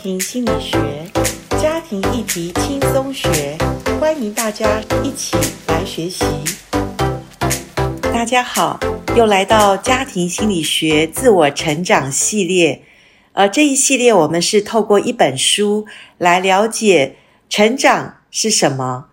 庭心理学，家庭议题轻松学，欢迎大家一起来学习。大家好，又来到家庭心理学自我成长系列。呃，这一系列我们是透过一本书来了解成长是什么，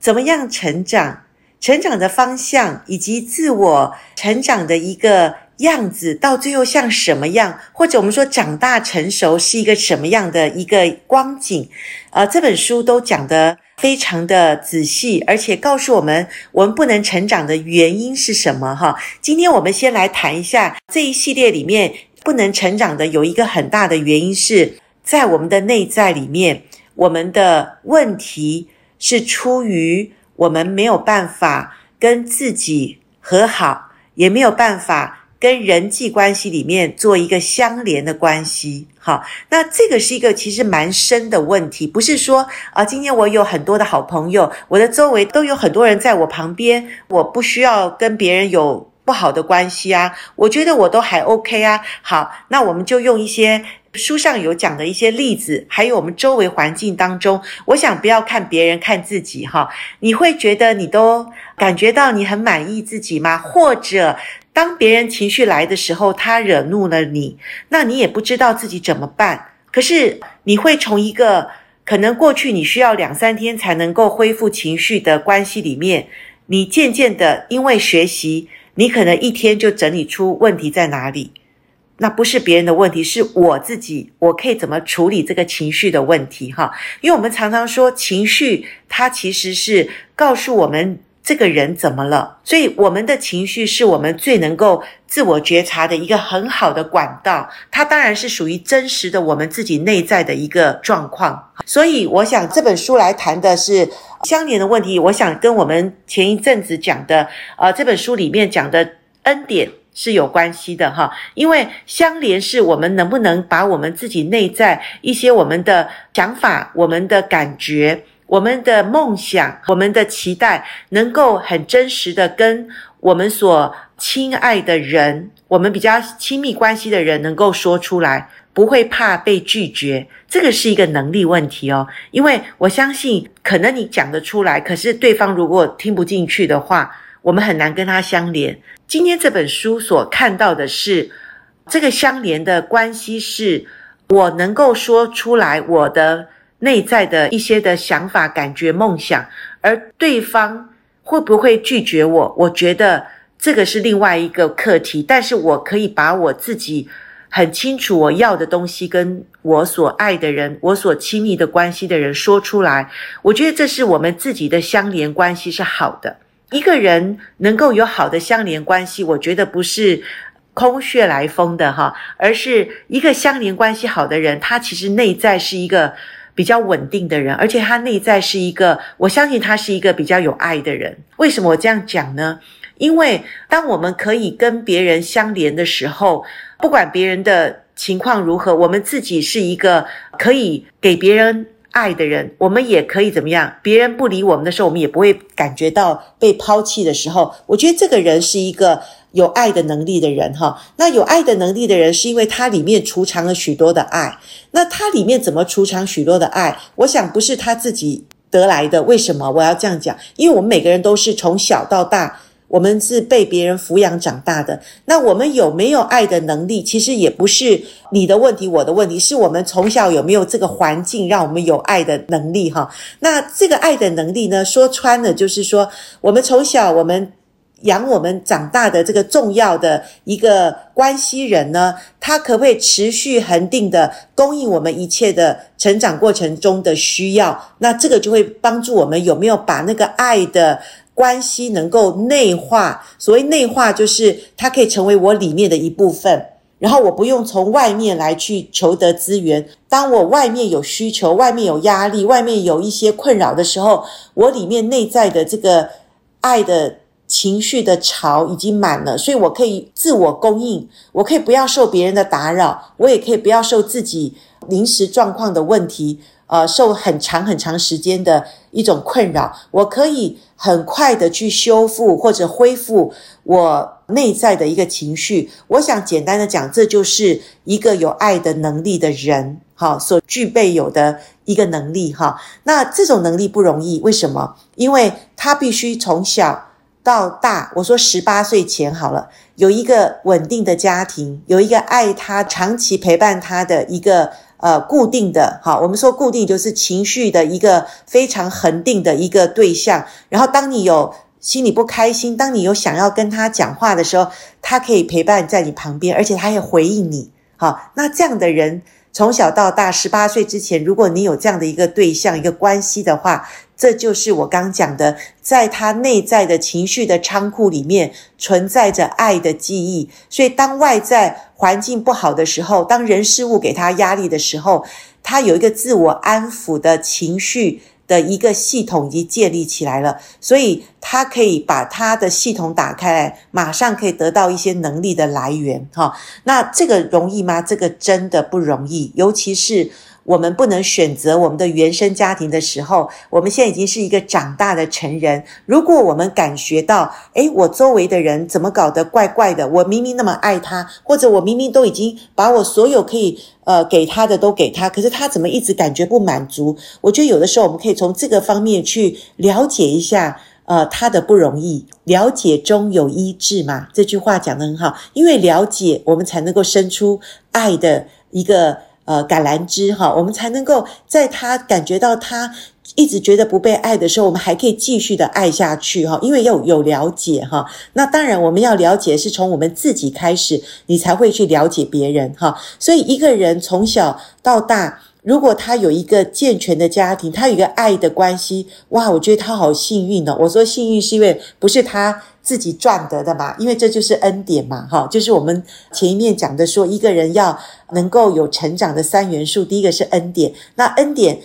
怎么样成长，成长的方向，以及自我成长的一个。样子到最后像什么样，或者我们说长大成熟是一个什么样的一个光景？呃，这本书都讲得非常的仔细，而且告诉我们我们不能成长的原因是什么？哈，今天我们先来谈一下这一系列里面不能成长的有一个很大的原因是在我们的内在里面，我们的问题是出于我们没有办法跟自己和好，也没有办法。跟人际关系里面做一个相连的关系，好，那这个是一个其实蛮深的问题，不是说啊，今天我有很多的好朋友，我的周围都有很多人在我旁边，我不需要跟别人有不好的关系啊，我觉得我都还 OK 啊。好，那我们就用一些书上有讲的一些例子，还有我们周围环境当中，我想不要看别人，看自己哈，你会觉得你都感觉到你很满意自己吗？或者？当别人情绪来的时候，他惹怒了你，那你也不知道自己怎么办。可是你会从一个可能过去你需要两三天才能够恢复情绪的关系里面，你渐渐的因为学习，你可能一天就整理出问题在哪里。那不是别人的问题，是我自己，我可以怎么处理这个情绪的问题？哈，因为我们常常说情绪，它其实是告诉我们。这个人怎么了？所以我们的情绪是我们最能够自我觉察的一个很好的管道。它当然是属于真实的我们自己内在的一个状况。所以我想这本书来谈的是相连的问题。我想跟我们前一阵子讲的，呃，这本书里面讲的恩典是有关系的哈。因为相连是我们能不能把我们自己内在一些我们的想法、我们的感觉。我们的梦想，我们的期待，能够很真实的跟我们所亲爱的人，我们比较亲密关系的人，能够说出来，不会怕被拒绝。这个是一个能力问题哦，因为我相信，可能你讲得出来，可是对方如果听不进去的话，我们很难跟他相连。今天这本书所看到的是，这个相连的关系是，我能够说出来我的。内在的一些的想法、感觉、梦想，而对方会不会拒绝我？我觉得这个是另外一个课题。但是我可以把我自己很清楚我要的东西，跟我所爱的人、我所亲密的关系的人说出来。我觉得这是我们自己的相连关系是好的。一个人能够有好的相连关系，我觉得不是空穴来风的哈，而是一个相连关系好的人，他其实内在是一个。比较稳定的人，而且他内在是一个，我相信他是一个比较有爱的人。为什么我这样讲呢？因为当我们可以跟别人相连的时候，不管别人的情况如何，我们自己是一个可以给别人爱的人，我们也可以怎么样？别人不理我们的时候，我们也不会感觉到被抛弃的时候，我觉得这个人是一个。有爱的能力的人，哈，那有爱的能力的人，是因为他里面储藏了许多的爱。那他里面怎么储藏许多的爱？我想不是他自己得来的。为什么我要这样讲？因为我们每个人都是从小到大，我们是被别人抚养长大的。那我们有没有爱的能力？其实也不是你的问题，我的问题，是我们从小有没有这个环境，让我们有爱的能力，哈。那这个爱的能力呢？说穿了就是说，我们从小我们。养我们长大的这个重要的一个关系人呢，他可不可以持续恒定的供应我们一切的成长过程中的需要？那这个就会帮助我们有没有把那个爱的关系能够内化？所谓内化，就是它可以成为我里面的一部分，然后我不用从外面来去求得资源。当我外面有需求、外面有压力、外面有一些困扰的时候，我里面内在的这个爱的。情绪的潮已经满了，所以我可以自我供应，我可以不要受别人的打扰，我也可以不要受自己临时状况的问题，呃，受很长很长时间的一种困扰，我可以很快的去修复或者恢复我内在的一个情绪。我想简单的讲，这就是一个有爱的能力的人。哈所具备有的一个能力哈。那这种能力不容易，为什么？因为他必须从小到大，我说十八岁前好了，有一个稳定的家庭，有一个爱他、长期陪伴他的一个呃固定的哈。我们说固定就是情绪的一个非常恒定的一个对象。然后当你有心里不开心，当你有想要跟他讲话的时候，他可以陪伴在你旁边，而且他也回应你。好，那这样的人从小到大，十八岁之前，如果你有这样的一个对象、一个关系的话，这就是我刚讲的，在他内在的情绪的仓库里面存在着爱的记忆。所以，当外在环境不好的时候，当人事物给他压力的时候，他有一个自我安抚的情绪。的一个系统已经建立起来了，所以他可以把他的系统打开来，马上可以得到一些能力的来源，哈。那这个容易吗？这个真的不容易，尤其是。我们不能选择我们的原生家庭的时候，我们现在已经是一个长大的成人。如果我们感觉到，诶，我周围的人怎么搞得怪怪的？我明明那么爱他，或者我明明都已经把我所有可以呃给他的都给他，可是他怎么一直感觉不满足？我觉得有的时候我们可以从这个方面去了解一下，呃，他的不容易。了解中有医治嘛，这句话讲得很好，因为了解我们才能够生出爱的一个。呃，橄榄枝哈，我们才能够在他感觉到他一直觉得不被爱的时候，我们还可以继续的爱下去哈，因为要有，有了解哈。那当然，我们要了解是从我们自己开始，你才会去了解别人哈。所以，一个人从小到大。如果他有一个健全的家庭，他有一个爱的关系，哇，我觉得他好幸运哦。我说幸运是因为不是他自己赚得的嘛，因为这就是恩典嘛，哈，就是我们前一面讲的说，一个人要能够有成长的三元素，第一个是恩典，那恩典。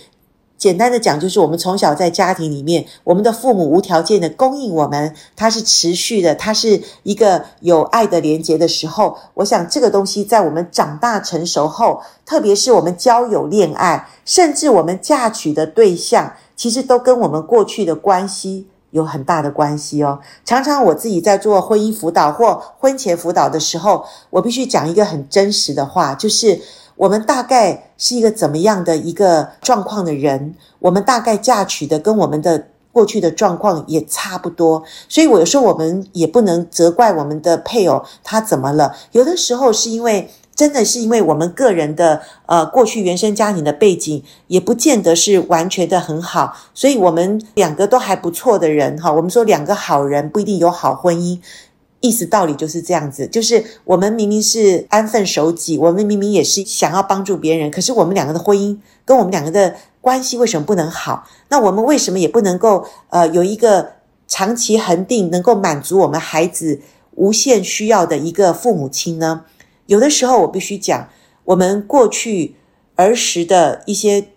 简单的讲，就是我们从小在家庭里面，我们的父母无条件的供应我们，它是持续的，它是一个有爱的连结的时候。我想这个东西在我们长大成熟后，特别是我们交友、恋爱，甚至我们嫁娶的对象，其实都跟我们过去的关系有很大的关系哦。常常我自己在做婚姻辅导或婚前辅导的时候，我必须讲一个很真实的话，就是。我们大概是一个怎么样的一个状况的人？我们大概嫁娶的跟我们的过去的状况也差不多，所以我有时候我们也不能责怪我们的配偶他怎么了。有的时候是因为真的是因为我们个人的呃过去原生家庭的背景也不见得是完全的很好，所以我们两个都还不错的人哈，我们说两个好人不一定有好婚姻。意思道理就是这样子，就是我们明明是安分守己，我们明明也是想要帮助别人，可是我们两个的婚姻跟我们两个的关系为什么不能好？那我们为什么也不能够呃有一个长期恒定，能够满足我们孩子无限需要的一个父母亲呢？有的时候我必须讲，我们过去儿时的一些。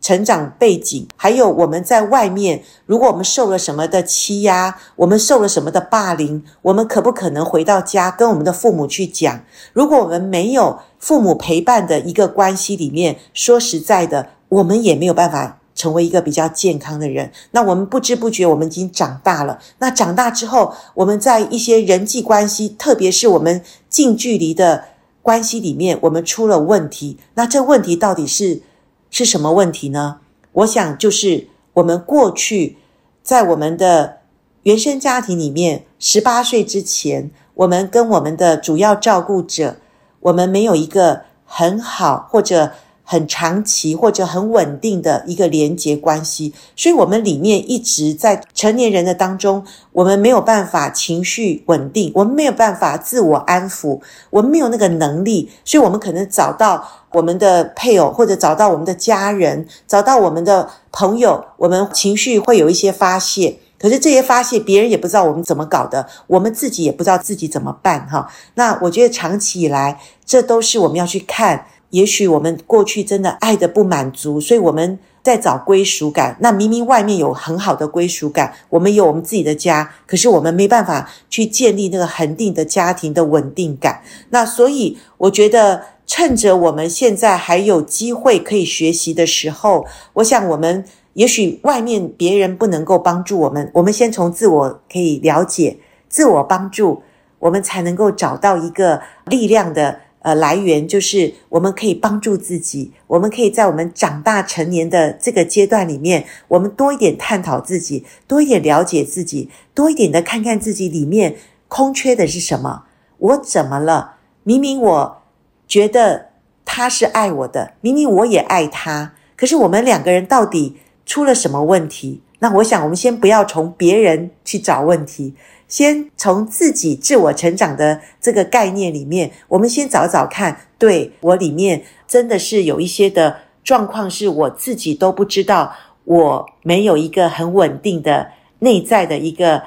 成长背景，还有我们在外面，如果我们受了什么的欺压，我们受了什么的霸凌，我们可不可能回到家跟我们的父母去讲？如果我们没有父母陪伴的一个关系里面，说实在的，我们也没有办法成为一个比较健康的人。那我们不知不觉，我们已经长大了。那长大之后，我们在一些人际关系，特别是我们近距离的关系里面，我们出了问题。那这问题到底是？是什么问题呢？我想就是我们过去在我们的原生家庭里面，十八岁之前，我们跟我们的主要照顾者，我们没有一个很好或者。很长期或者很稳定的一个连结关系，所以我们里面一直在成年人的当中，我们没有办法情绪稳定，我们没有办法自我安抚，我们没有那个能力，所以我们可能找到我们的配偶，或者找到我们的家人，找到我们的朋友，我们情绪会有一些发泄，可是这些发泄别人也不知道我们怎么搞的，我们自己也不知道自己怎么办哈。那我觉得长期以来，这都是我们要去看。也许我们过去真的爱的不满足，所以我们在找归属感。那明明外面有很好的归属感，我们有我们自己的家，可是我们没办法去建立那个恒定的家庭的稳定感。那所以我觉得，趁着我们现在还有机会可以学习的时候，我想我们也许外面别人不能够帮助我们，我们先从自我可以了解、自我帮助，我们才能够找到一个力量的。呃来源，就是我们可以帮助自己，我们可以在我们长大成年的这个阶段里面，我们多一点探讨自己，多一点了解自己，多一点的看看自己里面空缺的是什么。我怎么了？明明我觉得他是爱我的，明明我也爱他，可是我们两个人到底出了什么问题？那我想，我们先不要从别人去找问题，先从自己自我成长的这个概念里面，我们先找找看，对，我里面真的是有一些的状况，是我自己都不知道，我没有一个很稳定的内在的一个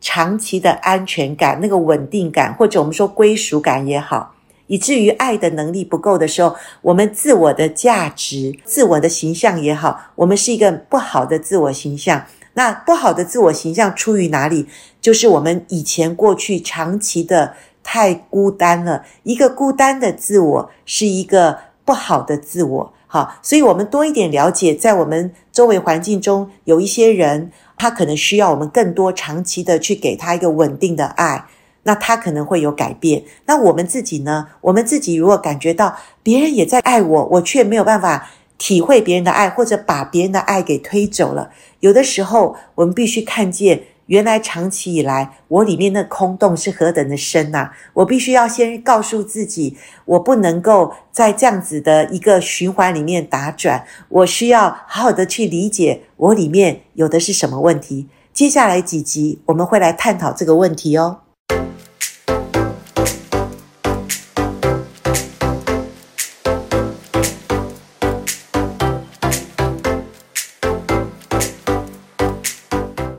长期的安全感，那个稳定感，或者我们说归属感也好。以至于爱的能力不够的时候，我们自我的价值、自我的形象也好，我们是一个不好的自我形象。那不好的自我形象出于哪里？就是我们以前过去长期的太孤单了。一个孤单的自我是一个不好的自我。好，所以我们多一点了解，在我们周围环境中有一些人，他可能需要我们更多长期的去给他一个稳定的爱。那他可能会有改变。那我们自己呢？我们自己如果感觉到别人也在爱我，我却没有办法体会别人的爱，或者把别人的爱给推走了。有的时候，我们必须看见，原来长期以来我里面的空洞是何等的深呐！我必须要先告诉自己，我不能够在这样子的一个循环里面打转。我需要好好的去理解我里面有的是什么问题。接下来几集我们会来探讨这个问题哦。